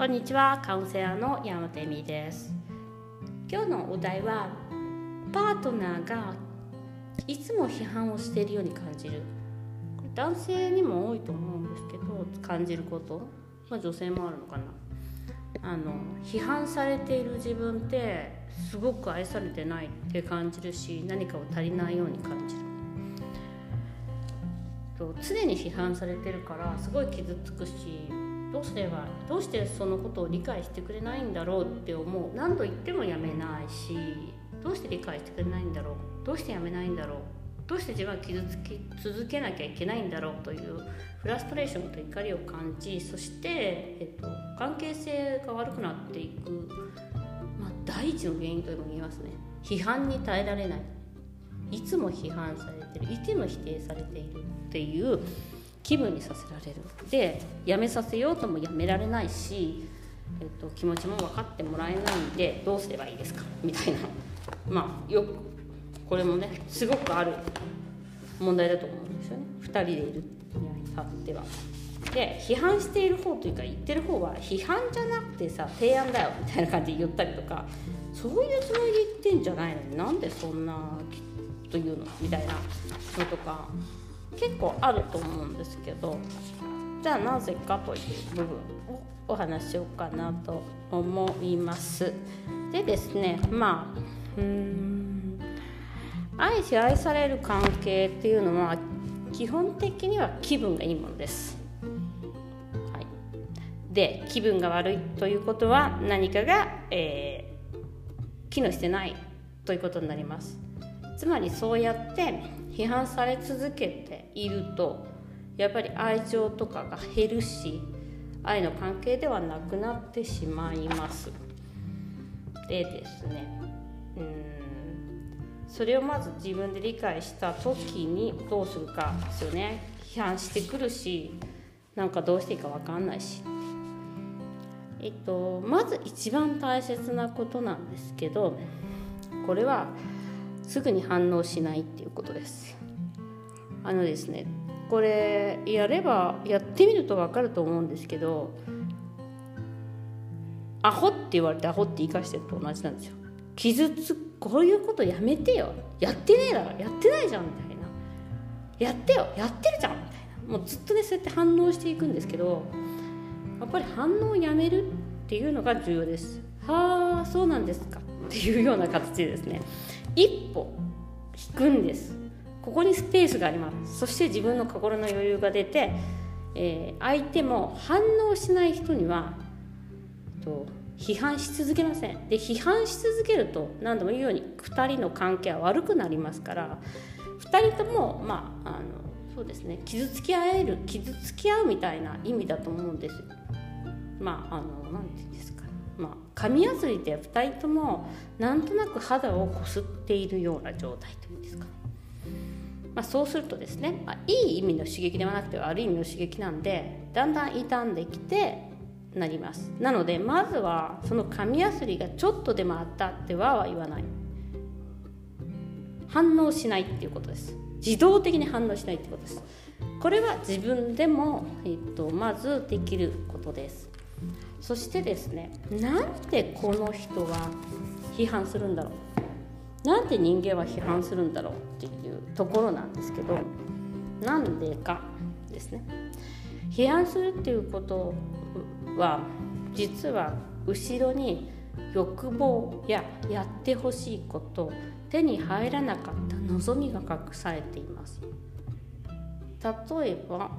こんにちはカウンセラーの山本恵美です。今日のお題はパートナーがいつも批判をしているように感じる。男性にも多いと思うんですけど感じること、まあ、女性もあるのかな。あの批判されている自分ってすごく愛されてないって感じるし何かを足りないように感じる。常に批判されてるからすごい傷つくしどうすればどうしてそのことを理解してくれないんだろうって思う。何度言ってもやめないしどうして理解してくれないんだろう。どうしてやめないんだろう。どうして自分は傷つき続けなきゃいけないんだろうというフラストレーションと怒りを感じそして、えっと、関係性が悪くなっていく、まあ、第一の原因とも言えますね。批判に耐えられない。いつも批判されてる。いつも否定されているっていう気分にさせられる。でやめさせようともやめられないし、えっと、気持ちも分かってもらえないんでどうすればいいですか？みたいな。まあよくこれもねすごくある問題だと思うんですよね。2人でいる。にあっては。で批判している方というか言ってる方は批判じゃなくてさ提案だよみたいな感じで言ったりとかそういうつもりで言ってんじゃないのになんでそんなというの？みたいなのとか。結構あると思うんですけどじゃあなぜかという部分をお話ししようかなと思います。でですねまあうん愛し愛される関係っていうのは基本的には気分がいいものです。はい、で気分が悪いということは何かが、えー、機能してないということになります。つまりそうやって批判され続けているとやっぱり愛情とかが減るし愛の関係ではなくなってしまいます。でですねうんそれをまず自分で理解した時にどうするかですよね。批判してくるしなんかどうしていいか分かんないし。えっとまず一番大切なことなんですけどこれはすぐに反応しないっていうことです。あのですねこれやればやってみると分かると思うんですけどアホって言われてアホって言い返してると同じなんですよ。傷つこういうことやめてよ。やってねえだろ。やってないじゃんみたいな。やってよ。やってるじゃんみたいな。もうずっとねそうやって反応していくんですけどやっぱり反応をやめるっていうのが重要です。はあそうなんですか。っていうような形でですね。一歩引くんです。ここにスペースがあります。そして自分の心の余裕が出て、えー、相手も反応しない人にはと批判し続けません。で批判し続けると何度も言うように2人の関係は悪くなりますから2人ともまああのそうですね。傷つき合える傷つき合うみたいな意味だと思うんです。まああの何て言うんですかまあ、紙やすりで2人ともなんとなく肌をこすっているような状態というんですか、まあ、そうするとですね、まあ、いい意味の刺激ではなくて悪い意味の刺激なんでだんだん傷んできてなります。なのでまずはその紙やすりがちょっとでもあったってはは言わない。反応しないっていうことです。自動的に反応しないってことです。これは自分でも、えっと、まずできることです。そしてですねなんでこの人は批判するんだろう？なんで人間は批判するんだろうっていうところなんですけどなんでかですね。批判するっていうことは実は後ろに欲望ややってほしいこと手に入らなかった望みが隠されています。例えば、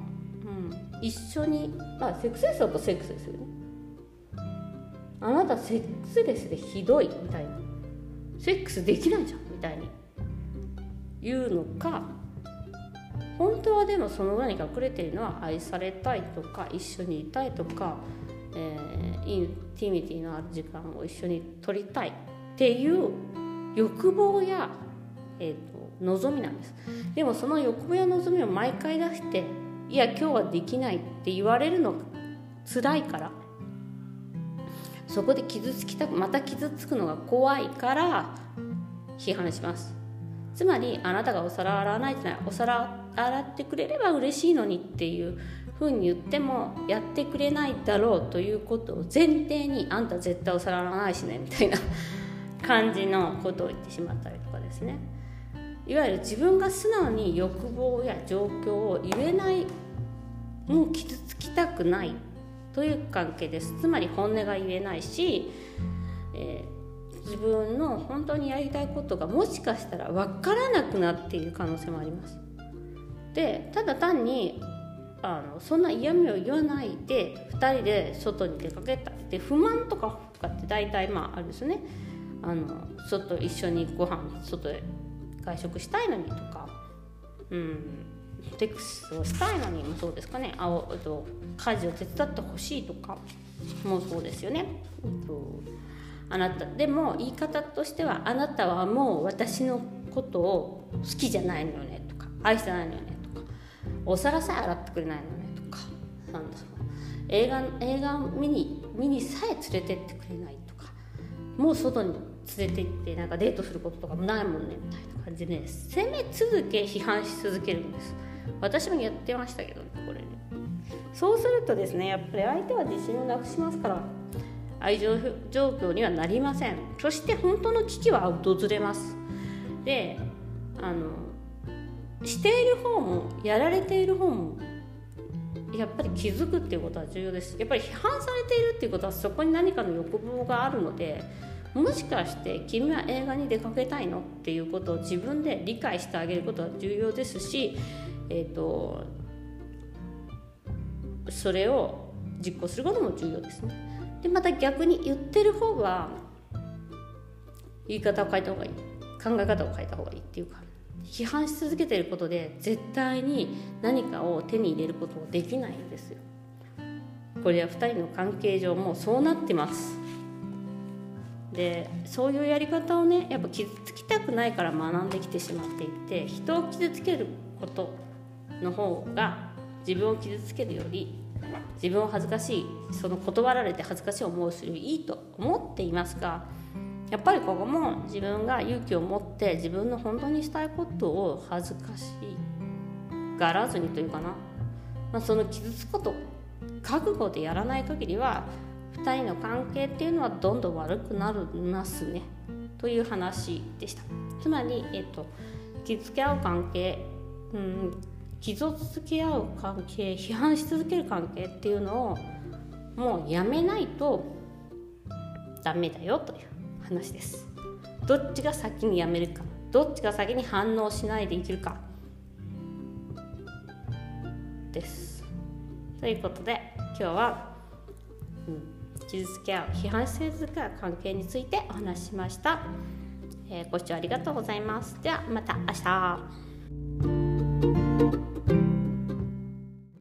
うん、一緒にまあセックスレスだとセックスですよね。あなたセックスレスでひどいみたいな。セックスできないじゃんみたいに言うのか本当はでもその裏に隠れているのは愛されたいとか一緒にいたいとか、えー、 intimacy のある時間を一緒に取りたいっていう欲望や、えーと、望みなんです。でもその欲望や望みを毎回出していや今日はできないって言われるのが辛いからそこで傷つきたくまた傷つくのが怖いから批判します。つまりあなたがお皿洗わないじゃないお皿洗ってくれれば嬉しいのにっていうふうに言ってもやってくれないだろうということを前提にあんた絶対お皿らないしねみたいな 感じのことを言ってしまったりとかですね。いわゆる自分が素直に欲望や状況を言えないもう傷つきたくないという関係です。つまり本音が言えないし、えー、自分の本当にやりたいことがもしかしたら分からなくなっている可能性もあります。でただ単にあのそんな嫌味を言わないで2人で外に出かけた。で不満とかとかって大体まああるんですね。あの外一緒にご飯外で外食したいのにとか。うん。テックスをしたいのにもそうですかね。あと家事を手伝ってほしいとかもそうですよね、えっと、あなた。でも言い方としてはあなたはもう私のことを好きじゃないのよねとか愛してないのよねとかお皿さえ洗ってくれないのねとかなんだろう映画映画見に見にさえ連れてってくれないとかもう外に連れて行ってなんかデートすることとかもないもんねみたいな感じでね責め続け批判し続けるんです。私もやってましたけどねこれね。そうするとですねやっぱり相手は自信をなくしますから。愛情状況にはなりません。そして本当の危機は訪れます。であのしている方もやられている方もやっぱり気づくっていうことは重要です。やっぱり批判されているっていうことはそこに何かの欲望があるのでもしかして君は映画に出かけたいの？っていうことを自分で理解してあげることは重要ですし、えーと、それを実行することも重要ですね。でまた逆に言ってる方は言い方を変えた方がいい。考え方を変えた方がいいっていうか批判し続けてることで絶対に何かを手に入れることできないんですよ。これは2人の関係上もうそうなってます。でそういうやり方をねやっぱ傷つきたくないから学んできてしまっていて人を傷つけることの方が自分を傷つけるより自分を恥ずかしいその断られて恥ずかしい思いをするよりいいと思っていますがやっぱりここも自分が勇気を持って自分の本当にしたいことを恥ずかしがらずにというかな、まあ、その傷つくこと覚悟でやらない限りは2人の関係っていうのはどんどん悪くなりますね。という話でした。つまり、えっと、傷つけ合う関係、うん、傷を続け合う関係批判し続ける関係っていうのをもうやめないとダメだよという話です。どっちが先にやめるかどっちが先に反応しないでいけるかですということで今日は、うん、傷つけ合う批判し続け合う関係についてお話ししました、えー、ご視聴ありがとうございます。ではまた明日。